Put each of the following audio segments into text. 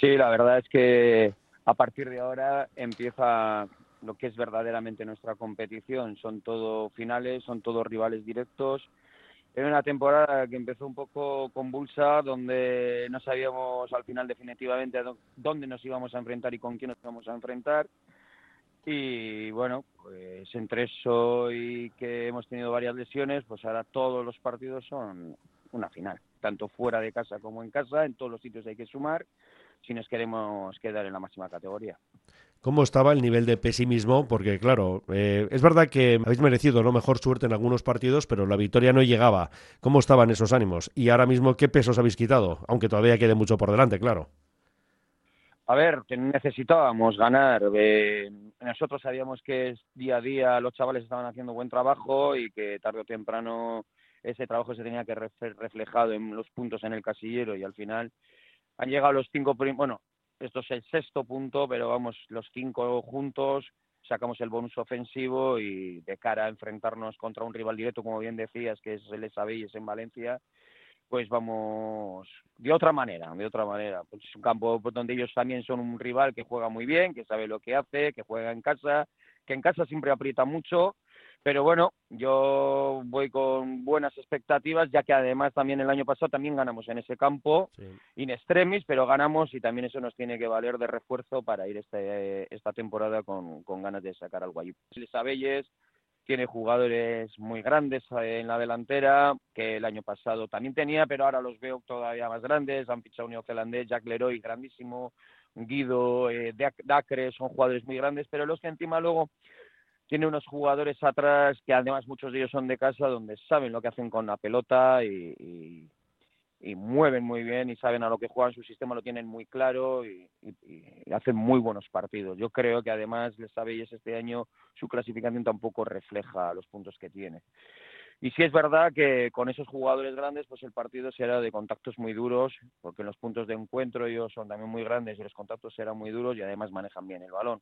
Sí, la verdad es que a partir de ahora empieza lo que es verdaderamente nuestra competición. Son todo finales, son todos rivales directos. Era una temporada que empezó un poco convulsa, donde no sabíamos al final definitivamente dónde nos íbamos a enfrentar y con quién nos íbamos a enfrentar. Y bueno, pues entre eso y que hemos tenido varias lesiones, pues ahora todos los partidos son una final, tanto fuera de casa como en casa, en todos los sitios hay que sumar si nos queremos quedar en la máxima categoría. ¿Cómo estaba el nivel de pesimismo? Porque, claro, eh, es verdad que habéis merecido no mejor suerte en algunos partidos, pero la victoria no llegaba. ¿Cómo estaban esos ánimos? Y ahora mismo, ¿qué pesos habéis quitado? Aunque todavía quede mucho por delante, claro. A ver, necesitábamos ganar. Eh, nosotros sabíamos que día a día los chavales estaban haciendo buen trabajo y que tarde o temprano ese trabajo se tenía que ver reflejado en los puntos en el casillero y al final han llegado los cinco, bueno, esto es el sexto punto, pero vamos, los cinco juntos sacamos el bonus ofensivo y de cara a enfrentarnos contra un rival directo, como bien decías, que es el es en Valencia, pues vamos de otra manera, de otra manera. Pues es un campo donde ellos también son un rival que juega muy bien, que sabe lo que hace, que juega en casa, que en casa siempre aprieta mucho, pero bueno, yo voy con buenas expectativas, ya que además también el año pasado también ganamos en ese campo, in extremis, pero ganamos y también eso nos tiene que valer de refuerzo para ir este, esta temporada con, con ganas de sacar algo allí. Abelles tiene jugadores muy grandes eh, en la delantera, que el año pasado también tenía, pero ahora los veo todavía más grandes. Han fichado un neozelandés, Jack Leroy, grandísimo, Guido, eh, Dacre, son jugadores muy grandes, pero los que encima luego tiene unos jugadores atrás que además muchos de ellos son de casa, donde saben lo que hacen con la pelota y, y mueven muy bien y saben a lo que juegan, su sistema lo tienen muy claro y, hacen muy buenos partidos. Yo creo que además Les sabéis este año su clasificación tampoco refleja los puntos que tiene. Y sí es verdad que con esos jugadores grandes, pues el partido será de contactos muy duros, porque los puntos de encuentro ellos son también muy grandes y los contactos serán muy duros y además manejan bien el balón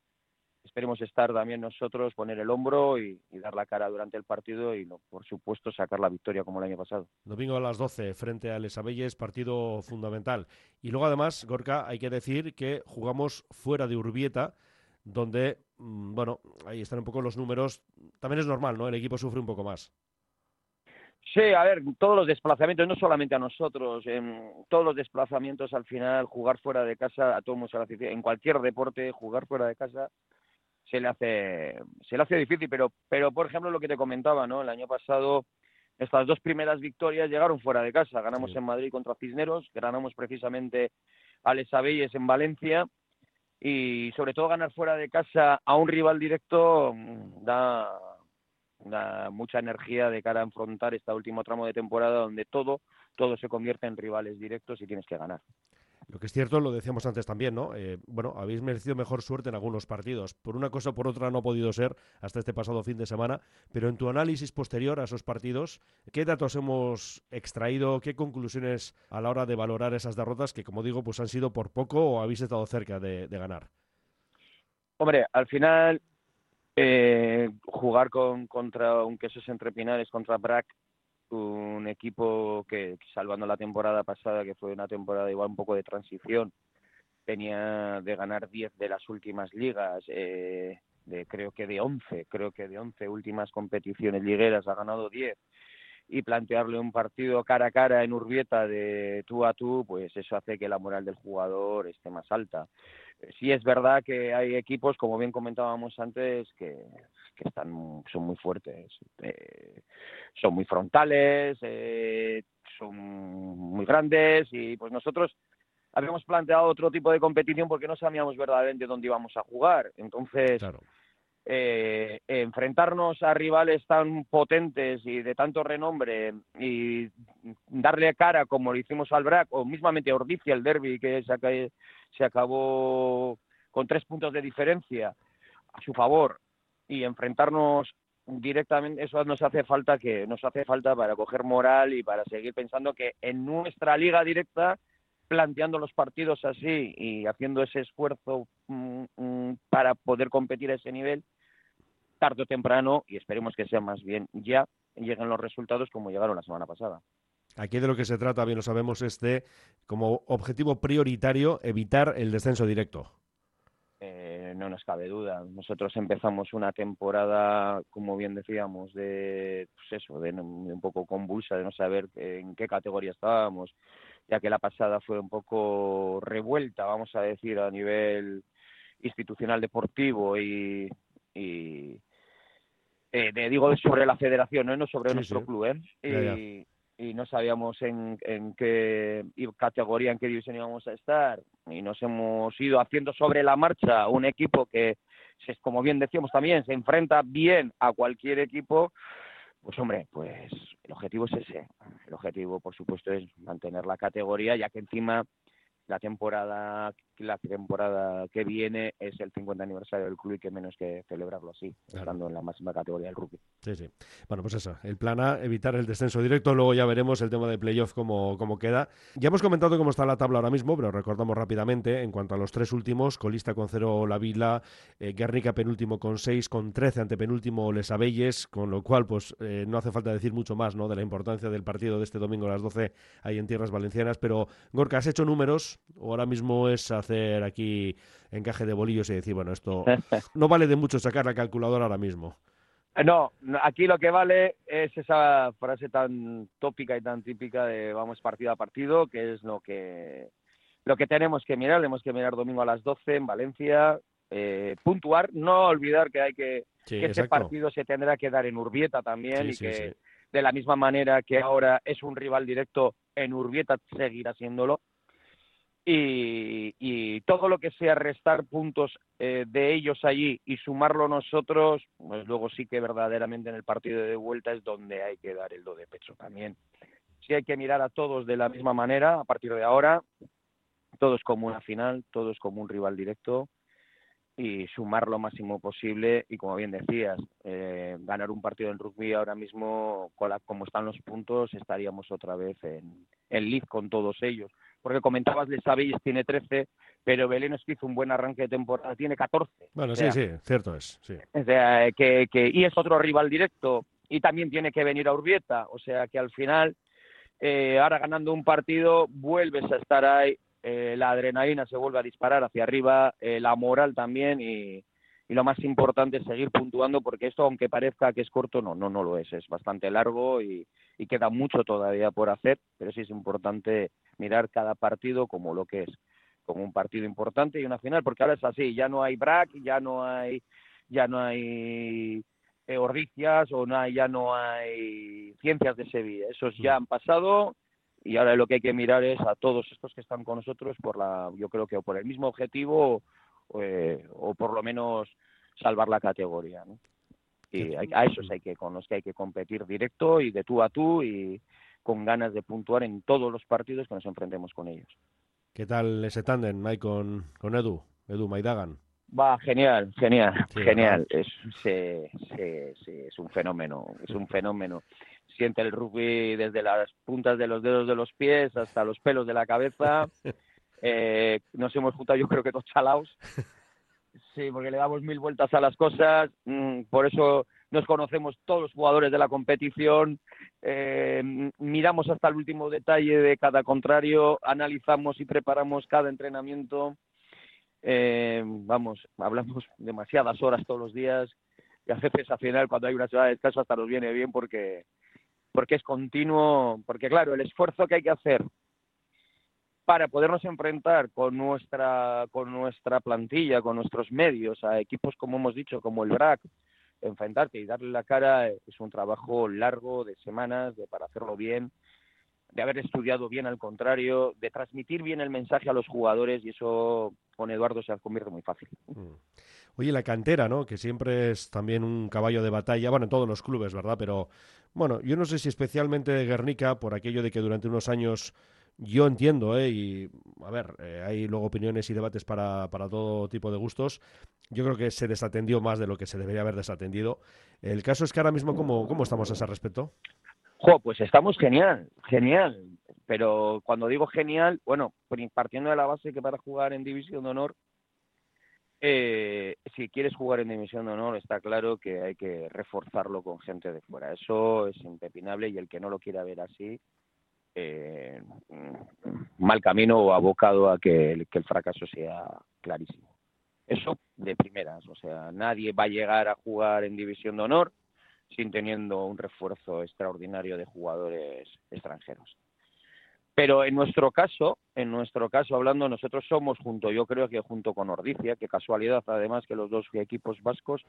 esperemos estar también nosotros, poner el hombro y, dar la cara durante el partido y, por supuesto, sacar la victoria como el año pasado. Domingo a las 12 frente a Les Abelles, partido fundamental. Y luego, además, Gorka, hay que decir que jugamos fuera de Urbieta, donde, mm, bueno, ahí están un poco los números. También es normal, ¿no? El equipo sufre un poco más. Sí, a ver, todos los desplazamientos, no solamente a nosotros, en todos los desplazamientos al final, jugar fuera de casa, a todos en cualquier deporte, jugar fuera de casa se le hace se le hace difícil, pero pero por ejemplo lo que te comentaba, ¿no? El año pasado estas dos primeras victorias llegaron fuera de casa, ganamos en Madrid contra Cisneros, ganamos precisamente a Les Abelles en Valencia y sobre todo ganar fuera de casa a un rival directo mm, da, da mucha energía de cara a enfrentar este último tramo de temporada donde todo todo se convierte en rivales directos y tienes que ganar. Lo que es cierto, lo decíamos antes también, ¿no? Eh, bueno, habéis merecido mejor suerte en algunos partidos. Por una cosa o por otra no ha podido ser hasta este pasado fin de semana, pero en tu análisis posterior a esos partidos, ¿qué datos hemos extraído? ¿Qué conclusiones a la hora de valorar esas derrotas que, como digo, pues han sido por poco o habéis estado cerca de, ganar? Hombre, al final eh, jugar con, contra un Quesos Entre Pinares, contra Brack, un equipo que, salvando la temporada pasada, que fue una temporada igual un poco de transición, tenía de ganar 10 de las últimas ligas, eh, de creo que de 11, creo que de 11 últimas competiciones ligueras ha ganado 10 y plantearle un partido cara a cara en Urbieta de tú a tú, pues eso hace que la moral del jugador esté más alta. Sí es verdad que hay equipos, como bien comentábamos antes, que, están son muy fuertes, eh, son muy frontales, eh, son muy grandes y pues nosotros habíamos planteado otro tipo de competición porque no sabíamos verdaderamente dónde íbamos a jugar. Entonces, eh, enfrentarnos a rivales tan potentes y de tanto renombre y darle cara como lo hicimos al BRAC o mismamente a Ordicia, el derby que se, acabó con tres puntos de diferencia a su favor y enfrentarnos directamente eso nos hace falta que nos hace falta para coger moral y para seguir pensando que en nuestra liga directa planteando los partidos así y haciendo ese esfuerzo mm, mm, para poder competir a ese nivel tarde o temprano y esperemos que sea más bien ya lleguen los resultados como llegaron la semana pasada. Aquí de lo que se trata, bien lo sabemos, es de, como objetivo prioritario, evitar el descenso directo. Eh, no nos cabe duda. Nosotros empezamos una temporada, como bien decíamos, de pues eso, de un poco convulsa, de no saber en qué categoría estábamos, ya que la pasada fue un poco revuelta, vamos a decir, a nivel institucional deportivo y, y eh, digo sobre la federación, no, sobre nuestro club, ¿eh? Y, no sabíamos en, en qué categoría, en qué división íbamos a estar. Y nos hemos ido haciendo sobre la marcha un equipo que, como bien decíamos también, se enfrenta bien a cualquier equipo. Pues hombre, pues el objetivo es ese. El objetivo, por supuesto, es mantener la categoría, ya que encima la temporada la temporada que viene es el 50 aniversario del club y que menos que celebrarlo así, estando en la máxima categoría del rugby. Sí, sí. Bueno, pues eso, el plan A, evitar el descenso directo, luego ya veremos el tema de playoff cómo, cómo queda. Ya hemos comentado cómo está la tabla ahora mismo, pero recordamos rápidamente, en cuanto a los tres últimos, colista con cero La Vila, eh, Guernica penúltimo con seis, con trece ante penúltimo Les Abelles, con lo cual pues eh, no hace falta decir mucho más ¿no? de la importancia del partido de este domingo a las 12 ahí en tierras valencianas, pero Gorka, ¿has hecho números? ¿O ahora mismo es hacer aquí encaje de bolillos y decir, bueno, esto no vale de mucho sacar la calculadora ahora mismo. No, aquí lo que vale es esa frase tan tópica y tan típica de vamos partido a partido, que es lo que lo que tenemos que mirar. Tenemos que mirar domingo a las 12 en Valencia, eh, puntuar, no olvidar que hay que que ese partido se tendrá que dar en Urbieta también y que de la misma manera que ahora es un rival directo en Urbieta seguirá siéndolo y, todo lo que sea restar puntos eh, de ellos allí y sumarlo nosotros, pues luego sí que verdaderamente en el partido de vuelta es donde hay que dar el do de pecho también. Sí hay que mirar a todos de la misma manera a partir de ahora, todos como una final, todos como un rival directo y sumar lo máximo posible y como bien decías, eh, ganar un partido en rugby ahora mismo, como están los puntos, estaríamos otra vez en, en lead con todos ellos porque comentabas, Les Avilles tiene 13, pero Belén que hizo un buen arranque de temporada, tiene 14. Bueno, sí, sí, cierto es. Sí. O sea, que, que, y es otro rival directo, y también tiene que venir a Urbieta, o sea que al final, eh, ahora ganando un partido, vuelves a estar ahí, eh, la adrenalina se vuelve a disparar hacia arriba, eh, la moral también, y, y lo más importante es seguir puntuando porque esto aunque parezca que es corto no no no lo es. Es bastante largo y, queda mucho todavía por hacer pero sí es importante mirar cada partido como lo que es como un partido importante y una final porque ahora es así ya no hay brack ya no hay ya no hay eh, ordicias o no hay, ya no hay ciencias de Sevilla. Esos ya han pasado y ahora lo que hay que mirar es a todos estos que están con nosotros por la yo creo que por el mismo objetivo eh, o por lo menos salvar la categoría. Y a esos hay que, con los que hay que competir directo y de tú a tú y con ganas de puntuar en todos los partidos que nos enfrentemos con ellos. ¿Qué tal ese tándem, Mike, con, con Edu, Edu Maidagan? Va, genial, genial, genial. Es, es un fenómeno, es un fenómeno. Siente el rugby desde las puntas de los dedos de los pies hasta los pelos de la cabeza. Eh, nos hemos juntado yo creo que dos chalaos. Sí, porque le damos mil vueltas a las cosas, mm, por eso nos conocemos todos los jugadores de la competición, eh, miramos hasta el último detalle de cada contrario, analizamos y preparamos cada entrenamiento. Eh, vamos, hablamos demasiadas horas todos los días y a veces al final cuando hay una semana de descanso hasta nos viene bien porque porque es continuo, porque claro, el esfuerzo que hay que hacer para podernos enfrentar con nuestra, con nuestra plantilla, con nuestros medios, a equipos, como hemos dicho, como el BRAC, enfrentarte y darle la cara es un trabajo largo, de semanas, de para hacerlo bien, de haber estudiado bien al contrario, de transmitir bien el mensaje a los jugadores y eso con Eduardo se convierte muy fácil. Mm. Oye, la cantera, ¿no? Que siempre es también un caballo de batalla, bueno, en todos los clubes, ¿verdad? Pero, bueno, yo no sé si especialmente Guernica, por aquello de que durante unos años yo entiendo, ¿eh? y a ver, eh, hay luego opiniones y debates para, para, todo tipo de gustos. Yo creo que se desatendió más de lo que se debería haber desatendido. El caso es que ahora mismo, ¿cómo, cómo estamos a ese respecto? Jo, pues estamos genial, genial. Pero cuando digo genial, bueno, partiendo de la base que para jugar en División de Honor, eh, si quieres jugar en División de Honor, está claro que hay que reforzarlo con gente de fuera. Eso es impepinable y el que no lo quiera ver así, eh, mal camino o abocado a que el, fracaso sea clarísimo. Eso de primeras, o sea, nadie va a llegar a jugar en división de honor sin teniendo un refuerzo extraordinario de jugadores extranjeros. Pero en nuestro caso, en nuestro caso hablando, nosotros somos junto, yo creo que junto con Ordicia, que casualidad además que los dos equipos vascos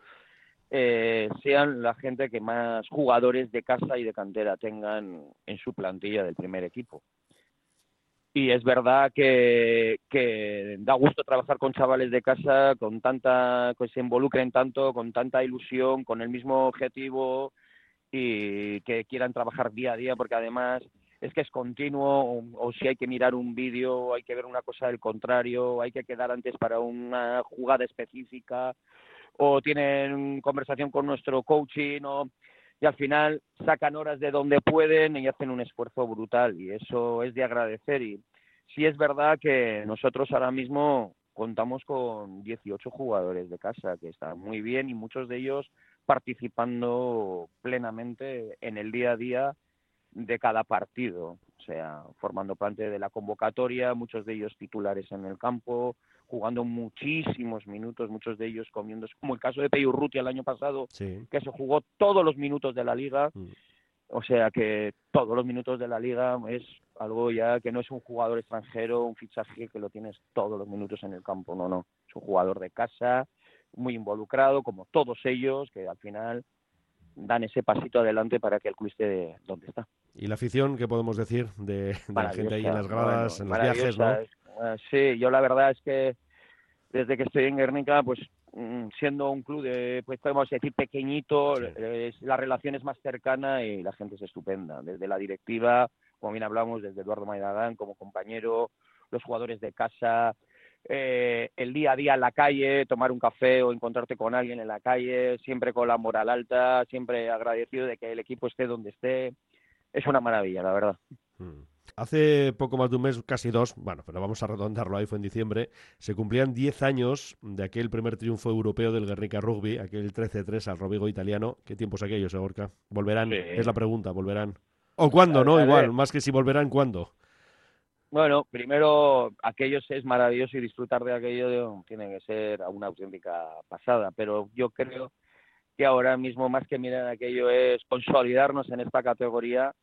eh, sean la gente que más jugadores de casa y de cantera tengan en su plantilla del primer equipo. Y es verdad que, que da gusto trabajar con chavales de casa, con tanta, que se involucren tanto, con tanta ilusión, con el mismo objetivo y que quieran trabajar día a día, porque además es que es continuo, o, si hay que mirar un vídeo, hay que ver una cosa del contrario, hay que quedar antes para una jugada específica, o tienen conversación con nuestro coaching, o, y al final sacan horas de donde pueden y hacen un esfuerzo brutal, y eso es de agradecer. Y sí es verdad que nosotros ahora mismo contamos con 18 jugadores de casa, que están muy bien y muchos de ellos participando plenamente en el día a día de cada partido, o sea, formando parte de la convocatoria, muchos de ellos titulares en el campo, jugando muchísimos minutos, muchos de ellos comiendo, como el caso de Peyurruti el año pasado, que se jugó todos los minutos de la liga, mm. o sea que todos los minutos de la liga es algo ya que no es un jugador extranjero, un fichaje que lo tienes todos los minutos en el campo, no, no, es un jugador de casa, muy involucrado, como todos ellos, que al final dan ese pasito adelante para que el club esté donde está. ¿Y la afición, qué podemos decir de, la gente ahí en las gradas, en los viajes? ¿no? Eh, sí, yo la verdad es que desde que estoy en Guernica, pues mm, siendo un club de, pues podemos decir, pequeñito, la relación es más cercana y la gente es estupenda. Desde la directiva, como bien hablamos, desde Eduardo Maidagán como compañero, los jugadores de casa, eh, el día a día en la calle, tomar un café o encontrarte con alguien en la calle, siempre con la moral alta, siempre agradecido de que el equipo esté donde esté. Es una maravilla, la verdad. Hmm. Hace poco más de un mes, casi dos, bueno, pero vamos a redondarlo ahí, fue en diciembre, se cumplían 10 años de aquel primer triunfo europeo del Guernica Rugby, aquel 13-3 al Robigo italiano. ¿Qué tiempos aquellos, Gorka? ¿Volverán? Es la pregunta, ¿volverán? ¿O cuándo, no? Igual, más que si volverán, ¿cuándo? Bueno, primero, aquello es maravilloso y disfrutar de aquello tiene que ser una auténtica pasada, pero yo creo que ahora mismo más que mirar aquello es consolidarnos en esta categoría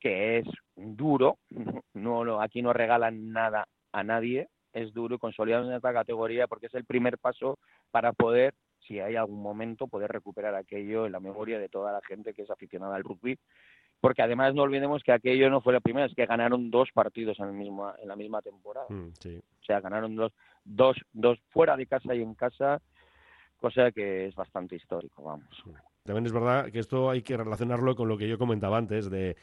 que es duro, no, aquí no regalan nada a nadie, es duro consolidarnos en esta categoría porque es el primer paso para poder, si hay algún momento, poder recuperar aquello en la memoria de toda la gente que es aficionada al rugby porque además no olvidemos que aquello no fue la primera, es que ganaron dos partidos en, el mismo, en la misma temporada. Mm, o sea, ganaron dos, dos, dos fuera de casa y en casa, cosa que es bastante histórico, vamos. También es verdad que esto hay que relacionarlo con lo que yo comentaba antes, de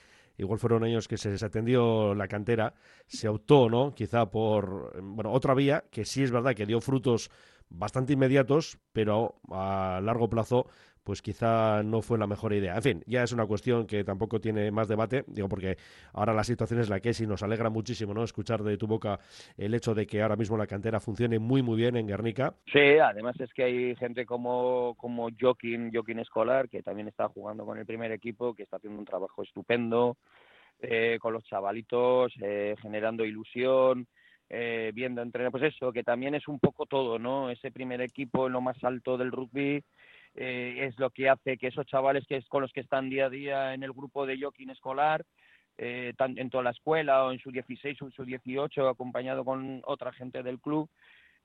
igual fueron años que se desatendió la cantera, se optó, ¿no? Quizá por, bueno, otra vía que sí es verdad que dio frutos bastante inmediatos, pero a largo plazo pues quizá no fue la mejor idea. En fin, ya es una cuestión que tampoco tiene más debate, digo, porque ahora la situación es la que es y nos alegra muchísimo, ¿no? Escuchar de tu boca el hecho de que ahora mismo la cantera funcione muy, muy bien en Guernica. Sí, además es que hay gente como, como Joaquín, Joaquín Escolar, que también está jugando con el primer equipo, que está haciendo un trabajo estupendo eh, con los chavalitos, eh, generando ilusión. Eh, viendo entrenar, pues eso, que también es un poco todo, ¿no? Ese primer equipo en lo más alto del rugby, eh, es lo que hace que esos chavales que es con los que están día a día en el grupo de jockey escolar, eh, en toda la escuela o en su 16 o en su 18, acompañado con otra gente del club,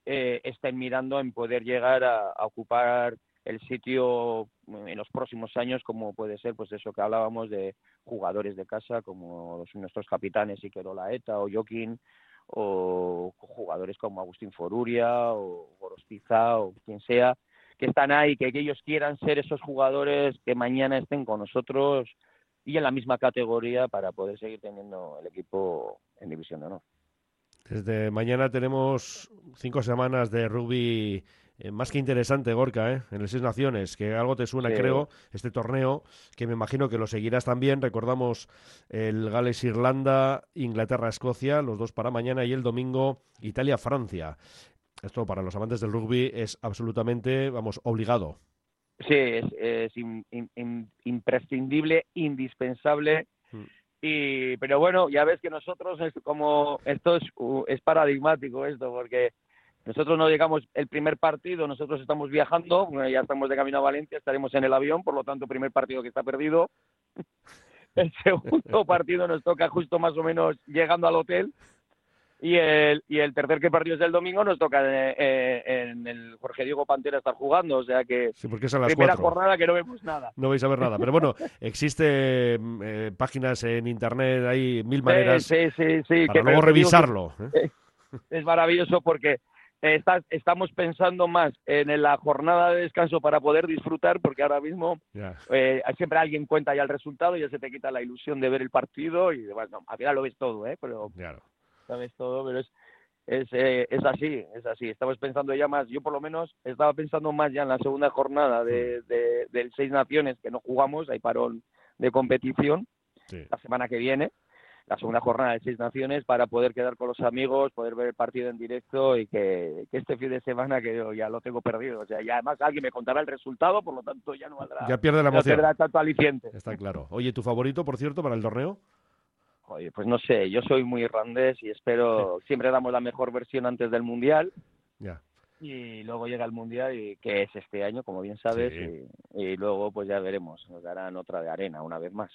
eh, estén mirando en poder llegar a, ocupar el sitio en los próximos años, como puede ser, pues eso que hablábamos de jugadores de casa, como nuestros capitanes Iker Olaeta o Joaquín, o jugadores como Agustín Foruria o Gorostiza o quien sea, que están ahí, que, ellos quieran ser esos jugadores que mañana estén con nosotros y en la misma categoría para poder seguir teniendo el equipo en División de Honor. Desde mañana tenemos cinco semanas de rugby eh, más que interesante, Gorka, ¿eh? en el Seis Naciones, que algo te suena, creo, este torneo, que me imagino que lo seguirás también. Recordamos el Gales-Irlanda, Inglaterra-Escocia, los dos para mañana, y el domingo Italia-Francia. Esto para los amantes del rugby es absolutamente, vamos, obligado. Sí, es, imprescindible, indispensable mm. Y, pero bueno, ya ves que nosotros es como, esto es, es paradigmático esto, porque nosotros no llegamos el primer partido, nosotros estamos viajando, ya estamos de camino a Valencia, estaremos en el avión, por lo tanto, primer partido que está perdido. El segundo partido nos toca justo más o menos llegando al hotel y el, y el tercer que partido es el domingo nos toca eh, eh, en, el Jorge Diego Pantera estar jugando, o sea que sí, porque es a las primera jornada que no vemos nada. No vais a ver nada, pero bueno, existe eh, páginas en internet, hay mil maneras sí, sí, sí, para luego revisarlo. Es maravilloso porque estamos pensando más en la jornada de descanso para poder disfrutar, porque ahora mismo siempre alguien cuenta ya el resultado y ya se te quita la ilusión de ver el partido y demás. No, al final lo ves todo, ¿eh? Pero claro sabes todo, pero es, es, eh, es así, es así. Estamos pensando ya más, yo por lo menos estaba pensando más ya en la segunda jornada de, de, del Seis Naciones que no jugamos, hay parón de competición la semana que viene, la segunda jornada de Seis Naciones para poder quedar con los amigos, poder ver el partido en directo y que, este fin de semana que yo ya lo tengo perdido. O sea, ya además alguien me contará el resultado, por lo tanto ya no valdrá. Ya pierde la emoción. No tanto aliciente. Está claro. Oye, ¿tu favorito, por cierto, para el torneo? Oye, pues no sé, yo soy muy irlandés y espero, siempre damos la mejor versión antes del Mundial. Ya. Y luego llega el Mundial, y, que es este año, como bien sabes, y, luego pues ya veremos, nos darán otra de arena una vez más.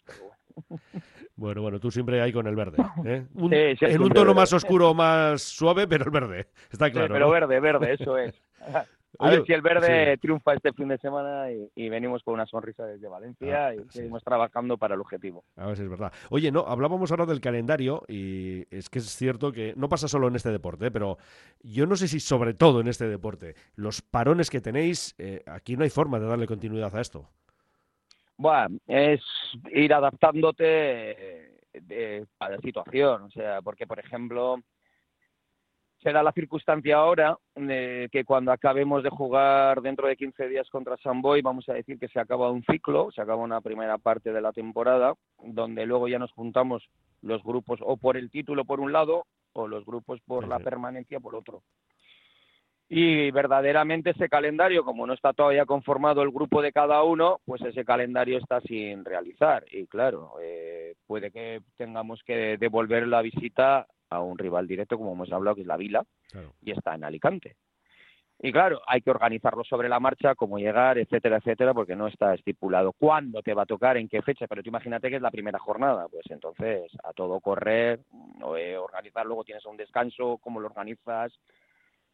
bueno. bueno, tú siempre ahí con el verde. ¿eh? en un tono más oscuro, más suave, pero el verde, está claro. pero verde, verde, eso es. A ver si el verde triunfa este fin de semana y, venimos con una sonrisa desde Valencia ah, y seguimos trabajando para el objetivo. A ver si es verdad. Oye, no, hablábamos ahora del calendario y es que es cierto que no pasa solo en este deporte, pero yo no sé si sobre todo en este deporte, los parones que tenéis, eh, aquí no hay forma de darle continuidad a esto. Bueno, es ir adaptándote eh, a la situación, o sea, porque por ejemplo será la circunstancia ahora de que cuando acabemos de jugar dentro de 15 días contra Samboy, vamos a decir que se acaba un ciclo, se acaba una primera parte de la temporada, donde luego ya nos juntamos los grupos o por el título por un lado o los grupos por la permanencia por otro. Y verdaderamente ese calendario, como no está todavía conformado el grupo de cada uno, pues ese calendario está sin realizar. Y claro, eh, puede que tengamos que devolver la visita a un rival directo, como hemos hablado, que es la Vila, y está en Alicante. Y claro, hay que organizarlo sobre la marcha, cómo llegar, etcétera, etcétera, porque no está estipulado cuándo te va a tocar, en qué fecha, pero tú imagínate que es la primera jornada, pues entonces a todo correr, eh, organizar, luego tienes un descanso, cómo lo organizas.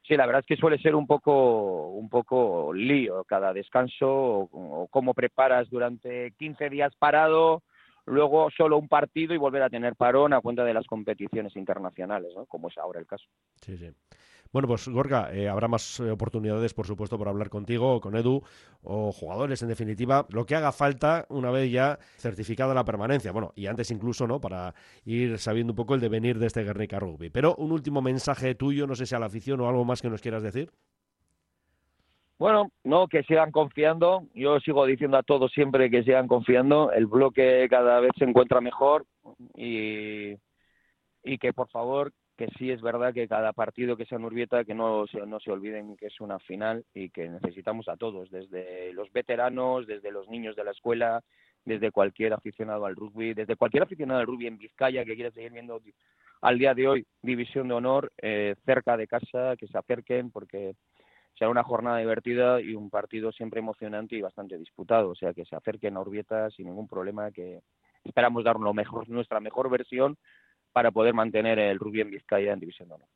Sí, la verdad es que suele ser un poco, un poco lío cada descanso, o, o cómo preparas durante 15 días parado, luego solo un partido y volver a tener parón a cuenta de las competiciones internacionales, ¿no? como es ahora el caso. Sí, sí. Bueno, pues Gorga, eh, habrá más eh, oportunidades, por supuesto, por hablar contigo, con Edu, o jugadores, en definitiva, lo que haga falta una vez ya certificada la permanencia. Bueno, y antes incluso, ¿no? Para ir sabiendo un poco el devenir de este Guernica Rugby. Pero un último mensaje tuyo, no sé si a la afición o algo más que nos quieras decir. Bueno, no, que sigan confiando. Yo sigo diciendo a todos siempre que sigan confiando. El bloque cada vez se encuentra mejor y, y que por favor, que sí es verdad que cada partido que sea en Urbieta, que no, no se olviden que es una final y que necesitamos a todos, desde los veteranos, desde los niños de la escuela, desde cualquier aficionado al rugby, desde cualquier aficionado al rugby en Vizcaya que quiera seguir viendo al día de hoy División de Honor eh, cerca de casa, que se acerquen porque será una jornada divertida y un partido siempre emocionante y bastante disputado. O sea, que se acerquen a Urbieta sin ningún problema, que esperamos dar lo mejor, nuestra mejor versión para poder mantener el rugby en Vizcaya en División de Honor.